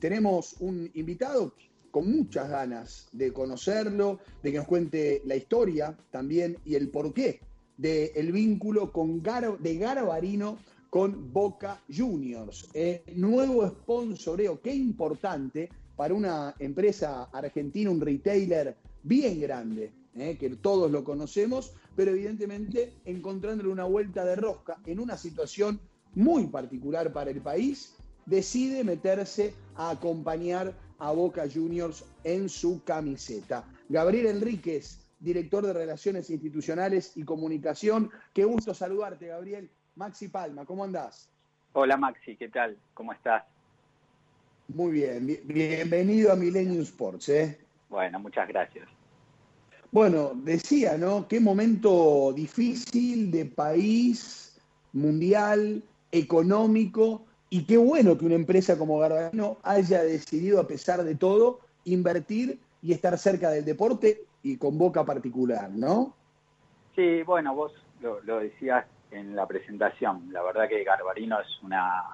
tenemos un invitado con muchas ganas de conocerlo, de que nos cuente la historia también y el porqué del vínculo con de Garbarino con Boca Juniors. Eh, nuevo sponsoreo, qué importante para una empresa argentina, un retailer bien grande, eh, que todos lo conocemos, pero evidentemente encontrándole una vuelta de rosca en una situación muy particular para el país, decide meterse a acompañar a Boca Juniors en su camiseta. Gabriel Enríquez, director de Relaciones Institucionales y Comunicación. Qué gusto saludarte, Gabriel. Maxi Palma, ¿cómo andás? Hola Maxi, ¿qué tal? ¿Cómo estás? Muy bien, bienvenido a Millennium Sports. ¿eh? Bueno, muchas gracias. Bueno, decía, ¿no? Qué momento difícil de país, mundial, económico, y qué bueno que una empresa como Garbarino haya decidido, a pesar de todo, invertir y estar cerca del deporte y con boca particular, ¿no? Sí, bueno, vos lo, decías en la presentación. La verdad que Garbarino es una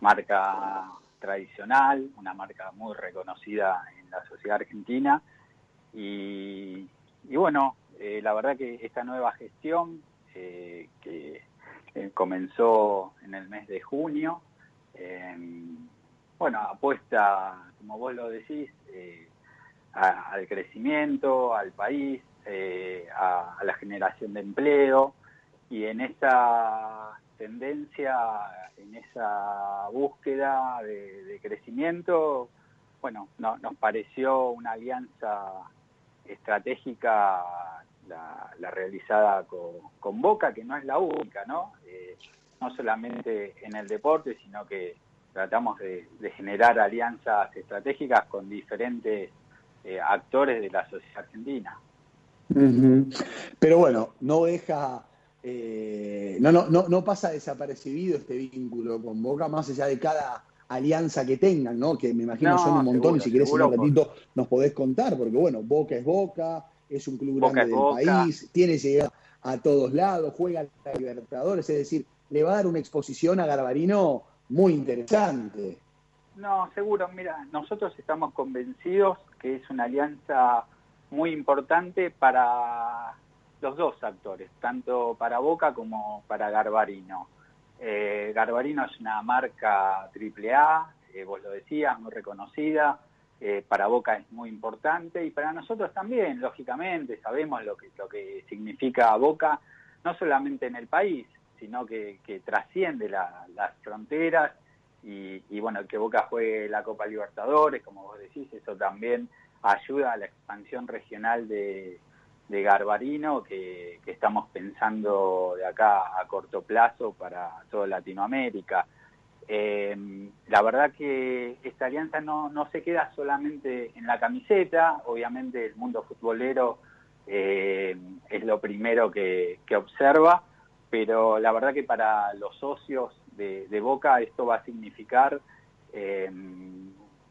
marca tradicional, una marca muy reconocida en la sociedad argentina. Y, bueno, eh, la verdad que esta nueva gestión eh, que eh, comenzó en el mes de junio, bueno, apuesta, como vos lo decís, eh, al crecimiento, al país, eh, a, la generación de empleo y en esa tendencia, en esa búsqueda de, crecimiento, bueno, nos pareció una alianza estratégica la, realizada con, Boca, que no es la única, ¿no? Eh, no solamente en el deporte, sino que tratamos de, generar alianzas estratégicas con diferentes eh, actores de la sociedad argentina. Pero bueno, no deja, eh, no, no, no, pasa desapercibido este vínculo con Boca, más allá de cada alianza que tengan, ¿no? Que me imagino son un montón, y si querés un ratito nos podés contar, porque bueno, Boca es Boca, es un club grande del país, tiene llegada a todos lados, juega a Libertadores, es decir, le va a dar una exposición a Garbarino muy interesante. No, seguro, mira, nosotros estamos convencidos que es una alianza muy importante para los dos actores, tanto para Boca como para Garbarino. Eh, Garbarino es una marca AAA, eh, vos lo decías, muy reconocida, eh, para Boca es muy importante y para nosotros también, lógicamente, sabemos lo que, lo que significa Boca, no solamente en el país, sino que, trasciende las fronteras y, bueno, que Boca juegue la Copa Libertadores, como vos decís, eso también ayuda a la expansión regional de, Garbarino que, estamos pensando de acá a corto plazo para toda Latinoamérica. Eh, la verdad que esta alianza no, se queda solamente en la camiseta, obviamente el mundo futbolero eh, es lo primero que observa, pero la verdad que para los socios de, Boca esto va a significar eh,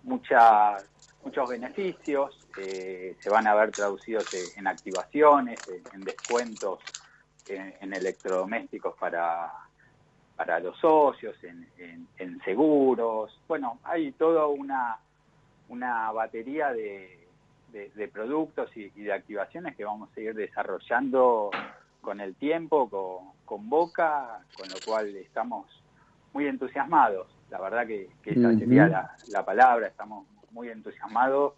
muchos beneficios, eh, se van a ver traducidos en activaciones, en, descuentos en, electrodomésticos para, para los socios, en, seguros. Bueno, hay toda una, una batería de, productos y, y, de activaciones que vamos a seguir desarrollando con el tiempo, con, con Boca, con lo cual estamos muy entusiasmados. La verdad que, esa sería la, palabra, estamos muy entusiasmados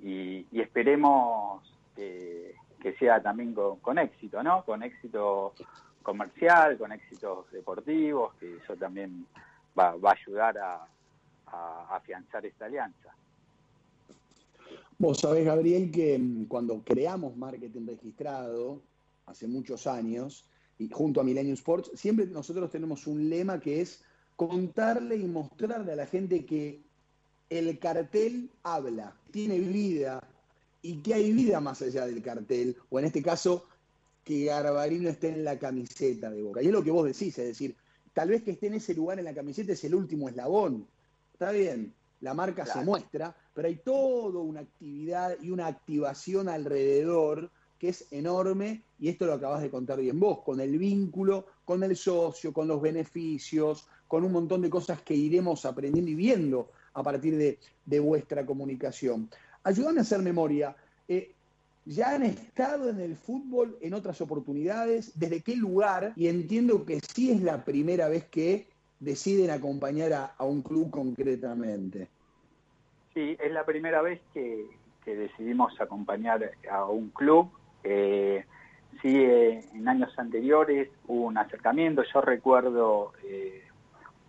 y, esperemos que, sea también con, éxito, ¿no? Con éxito comercial, con éxitos deportivos, que eso también va, a ayudar a, a afianzar esta alianza. Vos sabés, Gabriel, que mm, cuando creamos marketing registrado, hace muchos años, y junto a Millennium Sports, siempre nosotros tenemos un lema que es contarle y mostrarle a la gente que el cartel habla, tiene vida y que hay vida más allá del cartel, o en este caso, que Garbarino esté en la camiseta de Boca. Y es lo que vos decís, es decir, tal vez que esté en ese lugar en la camiseta es el último eslabón. Está bien, la marca se muestra, pero hay toda una actividad y una activación alrededor que es enorme, y esto lo acabas de contar bien vos, con el vínculo, con el socio, con los beneficios, con un montón de cosas que iremos aprendiendo y viendo a partir de, vuestra comunicación. Ayúdame a hacer memoria. Eh, ¿Ya han estado en el fútbol en otras oportunidades? ¿Desde qué lugar? Y entiendo que sí es la primera vez que deciden acompañar a, un club concretamente. Sí, es la primera vez que, decidimos acompañar a un club. Eh, sí, eh, en años anteriores hubo un acercamiento. Yo recuerdo eh,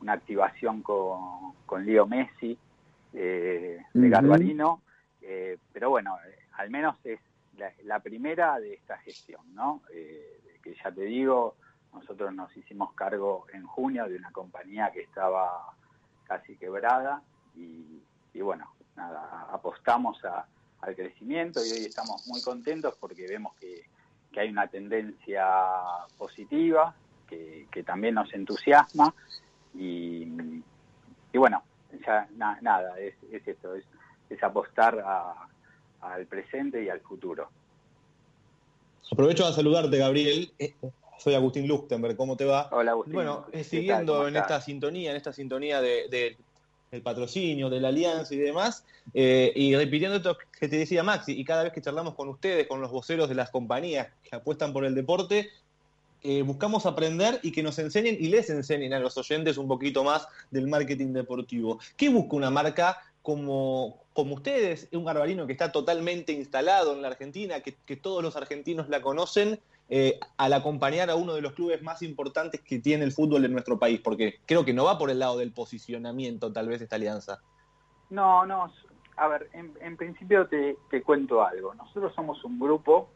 una activación con, con Leo Messi de Garbarino, pero bueno, al menos es la, primera de esta gestión, ¿no? que ya te digo, nosotros nos hicimos cargo en junio de una compañía que estaba casi quebrada y, bueno, nada, apostamos al crecimiento y hoy estamos muy contentos porque vemos que, hay una tendencia positiva que, también nos entusiasma y, bueno, ya nada, es, esto, es, apostar al presente y al futuro. Aprovecho a saludarte, Gabriel. Eh, soy Agustín Luchtenberg, ¿cómo te va? Hola, Agustín. Bueno, eh, siguiendo en esta sintonía, en esta sintonía de, del patrocinio, de la alianza y demás, eh, y repitiendo esto que te decía Maxi, y cada vez que charlamos con ustedes, con los voceros de las compañías que apuestan por el deporte, eh, buscamos aprender y que nos enseñen y les enseñen a los oyentes un poquito más del marketing deportivo. ¿Qué busca una marca como, como ustedes, un garbarino que está totalmente instalado en la Argentina, que, que todos los argentinos la conocen eh, al acompañar a uno de los clubes más importantes que tiene el fútbol en nuestro país? Porque creo que no va por el lado del posicionamiento tal vez esta alianza. No, no, a ver, en, principio te, cuento algo. Nosotros somos un grupo,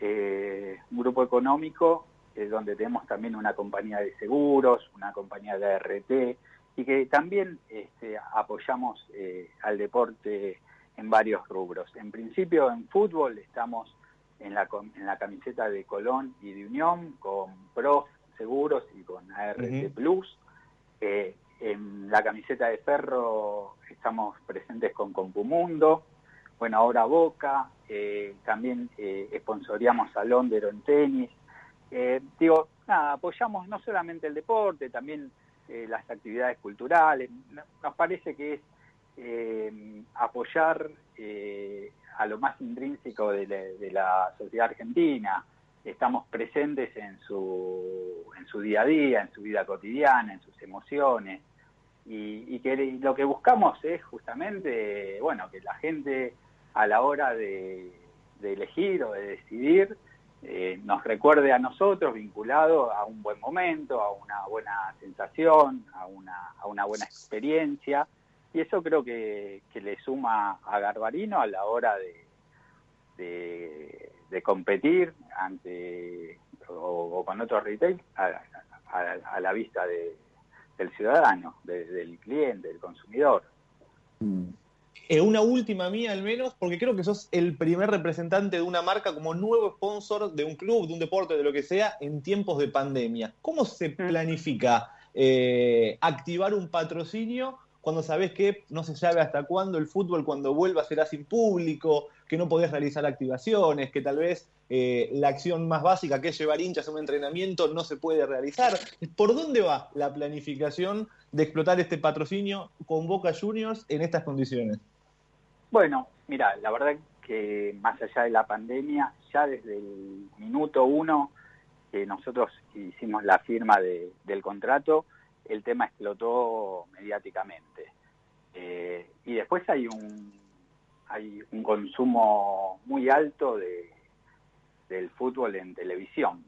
eh, un grupo económico, eh, donde tenemos también una compañía de seguros, una compañía de RT, y que también este, apoyamos al deporte en varios rubros. En principio en fútbol estamos en la, en la camiseta de Colón y de Unión, con Prof Seguros y con ART Plus. Eh, en la camiseta de Ferro estamos presentes con Compumundo. Bueno, ahora Boca. Eh, también eh, esponsoreamos a Londero en tenis. Digo, nada, apoyamos no solamente el deporte, también las actividades culturales. Nos parece que es apoyar a lo más intrínseco de la, sociedad argentina. Estamos presentes en su, en su día a día, en su vida cotidiana, en sus emociones. Y, que lo que buscamos es justamente, bueno, que la gente a la hora de, elegir o de decidir eh, nos recuerde a nosotros vinculado a un buen momento, a una buena sensación, a una, a una buena experiencia y eso creo que, le suma a Garbarino a la hora de, de, competir ante o, con otros retail a, la vista del ciudadano, del cliente, del consumidor. Eh, una última mía al menos, porque creo que sos el primer representante de una marca como nuevo sponsor de un club, de un deporte, de lo que sea, en tiempos de pandemia. ¿Cómo se mm. planifica eh, activar un patrocinio cuando sabes que no se sabe hasta cuándo el fútbol cuando vuelva será sin público, que no podés realizar activaciones, que tal vez eh, la acción más básica que es llevar hinchas a un entrenamiento no se puede realizar. ¿Por dónde va la planificación de explotar este patrocinio con Boca Juniors en estas condiciones? Bueno, mira, la verdad que más allá de la pandemia, ya desde el minuto uno que nosotros hicimos la firma del contrato, el tema explotó mediáticamente. Eh, y después hay un, hay un consumo muy alto de, del fútbol en televisión.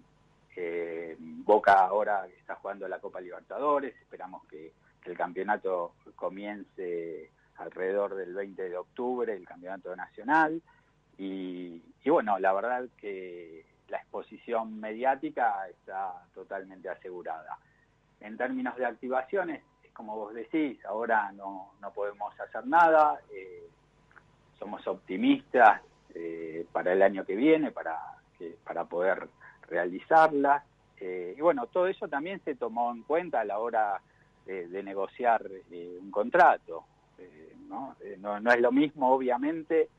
Eh, Boca ahora está jugando la Copa Libertadores, esperamos que, el campeonato comience alrededor del 20 de octubre, el campeonato nacional. Y, y bueno, la verdad que la exposición mediática está totalmente asegurada. En términos de activaciones, como vos decís, ahora no, podemos hacer nada, eh, somos optimistas eh, para el año que viene, para, para poder realizarlas. Eh, y bueno, todo eso también se tomó en cuenta a la hora de, negociar un contrato. ¿no? ¿no? es lo mismo, obviamente,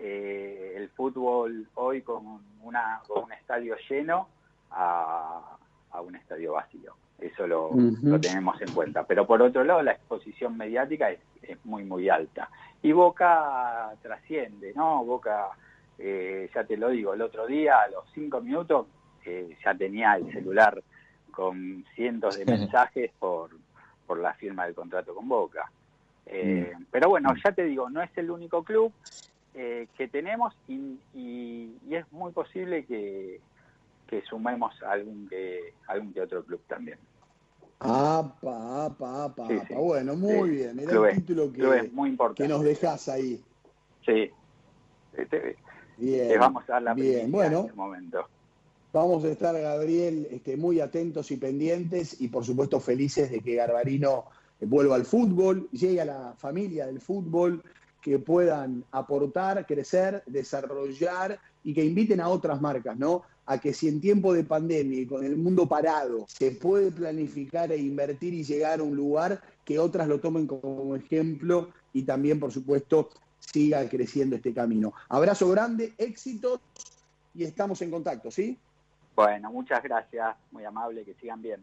el fútbol hoy con, una, un estadio lleno a un estadio vacío. Eso lo, tenemos en cuenta. Pero por otro lado, la exposición mediática es, muy, muy alta. Y Boca trasciende, ¿no? Boca, eh, ya te lo digo, el otro día, a los cinco minutos, eh, ya tenía el celular con cientos de mensajes por, por la firma del contrato con Boca. Eh, mm. Pero bueno, ya te digo, no es el único club que tenemos y, es muy posible que, que sumemos algún que, algún que otro club también. Apa, apa, apa, Bueno, muy bien. Mirá el título que, muy que nos dejas ahí. Sí. Este, bien, vamos a dar la bien. Bueno, en este momento. Vamos a estar, Gabriel, este, muy atentos y pendientes y por supuesto felices de que Garbarino vuelva al fútbol, llegue a la familia del fútbol, que puedan aportar, crecer, desarrollar y que inviten a otras marcas, ¿no? A que si en tiempo de pandemia y con el mundo parado se puede planificar e invertir y llegar a un lugar, que otras lo tomen como ejemplo y también, por supuesto, siga creciendo este camino. Abrazo grande, éxitos y estamos en contacto, ¿sí? Bueno, muchas gracias, muy amable, que sigan bien.